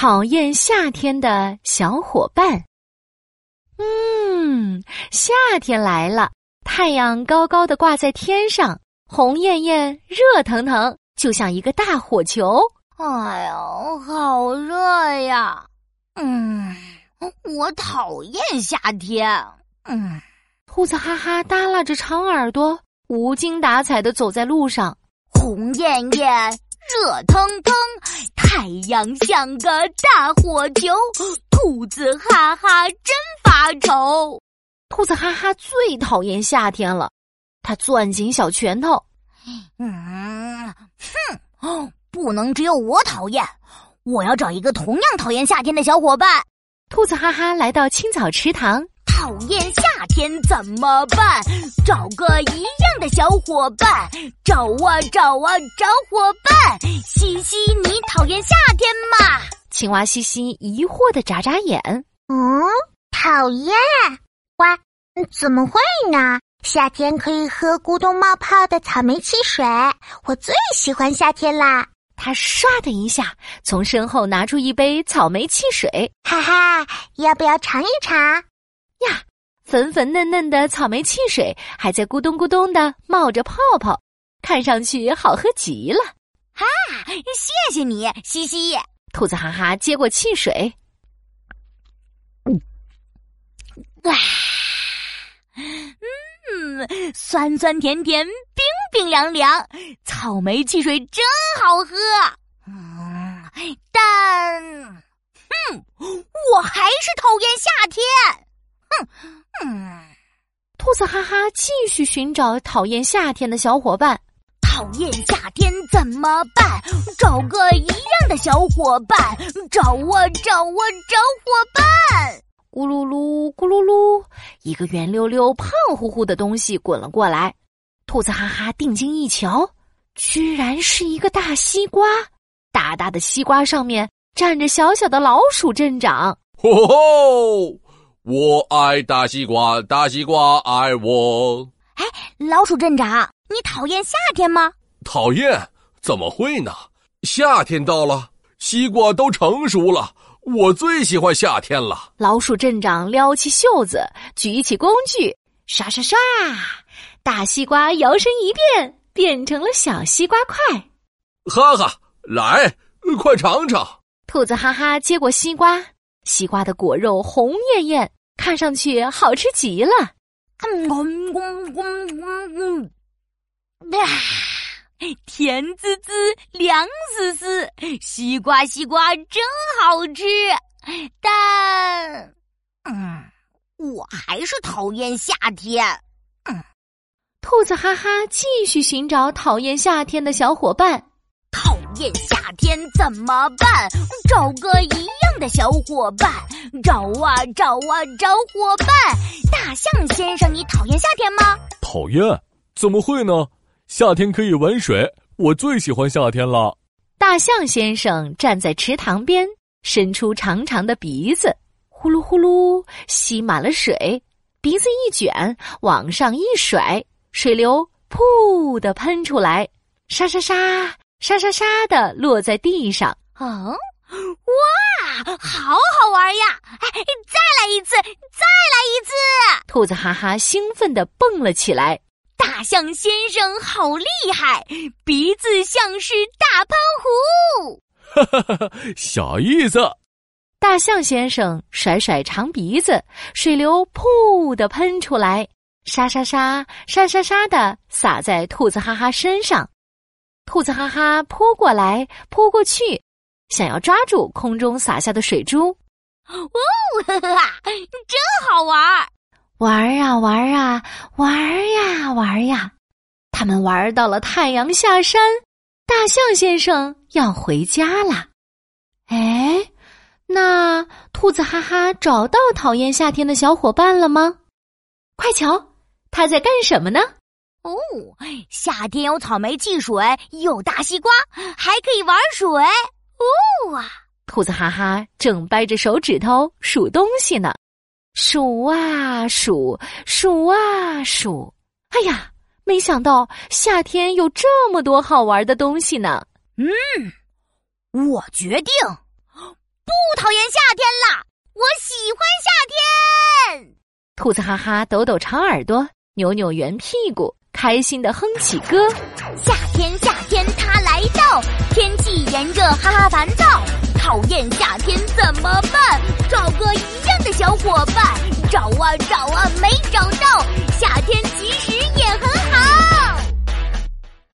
讨厌夏天的小伙伴。嗯，夏天来了，太阳高高的挂在天上，红艳艳、热腾腾，就像一个大火球。哎呦，好热呀！嗯，我讨厌夏天。嗯，兔子哈哈耷拉着长耳朵，无精打采的走在路上，红艳艳。热腾腾，太阳像个大火球，兔子哈哈真发愁。兔子哈哈最讨厌夏天了，他攥紧小拳头，嗯，哼，不能只有我讨厌，我要找一个同样讨厌夏天的小伙伴。兔子哈哈来到青草池塘。讨厌夏天怎么办？找个一样的小伙伴，找啊找啊找伙伴。西西，你讨厌夏天吗？青蛙西西疑惑的眨眨眼。嗯，讨厌。喂，怎么会呢？夏天可以喝咕咚冒泡的草莓汽水，我最喜欢夏天啦。他唰的一下从身后拿出一杯草莓汽水，哈哈，要不要尝一尝？呀，粉粉嫩嫩的草莓汽水还在咕咚咕咚的冒着泡泡，看上去好喝极了。哈，谢谢你，西西。兔子哈哈接过汽水，哇，嗯，酸酸甜甜，冰冰凉凉，草莓汽水真好喝。嗯，但，哼，我还是讨厌夏天。哼，嗯，兔子哈哈继续寻找讨厌夏天的小伙伴。讨厌夏天怎么办？找个一样的小伙伴，找啊找啊找伙伴。咕噜噜，咕噜噜，一个圆溜溜、胖乎乎的东西滚了过来。兔子哈哈定睛一瞧，居然是一个大西瓜。大大的西瓜上面站着小小的老鼠镇长。吼吼！我爱大西瓜，大西瓜爱我。哎，老鼠镇长，你讨厌夏天吗？讨厌？怎么会呢？夏天到了，西瓜都成熟了，我最喜欢夏天了。老鼠镇长撩起袖子，举起工具，刷刷刷，大西瓜摇身一变，变成了小西瓜块。哈哈，来，快尝尝。兔子哈哈接过西瓜。西瓜的果肉红艳艳，看上去好吃极了。嗯嗯嗯嗯嗯，啊，甜滋滋，凉丝丝，西瓜西瓜真好吃。但，嗯，我还是讨厌夏天。嗯，兔子哈哈继续寻找讨厌夏天的小伙伴。讨厌夏天怎么办？找个一样的小伙伴，找啊找啊找伙伴。大象先生，你讨厌夏天吗？讨厌？怎么会呢？夏天可以玩水，我最喜欢夏天了。大象先生站在池塘边，伸出长长的鼻子，呼噜呼噜吸满了水，鼻子一卷，往上一甩，水流噗的喷出来，沙沙沙。沙沙沙的落在地上。嗯，哇，好好玩呀！哎，再来一次，再来一次！兔子哈哈兴奋的蹦了起来。大象先生好厉害，鼻子像是大喷壶。哈哈哈！小意思。大象先生甩甩长鼻子，水流噗的喷出来，沙沙沙，沙沙沙的洒在兔子哈哈身上。兔子哈哈扑过来，扑过去，想要抓住空中洒下的水珠。哦，哈哈，真好玩！玩啊玩啊玩呀玩呀，他们玩到了太阳下山，大象先生要回家了。哎，那兔子哈哈找到讨厌夏天的小伙伴了吗？快瞧，他在干什么呢？哦，夏天有草莓汽水，有大西瓜，还可以玩水。哦啊！兔子哈哈正掰着手指头数东西呢，数啊数，数啊数。哎呀，没想到夏天有这么多好玩的东西呢。嗯，我决定，不讨厌夏天啦！我喜欢夏天。兔子哈哈抖抖长耳朵，扭扭圆屁股，开心的哼起歌。夏天，夏天它来到，天气炎热，哈哈烦躁。讨厌夏天怎么办？找个一样的小伙伴，找啊找啊没找到。夏天。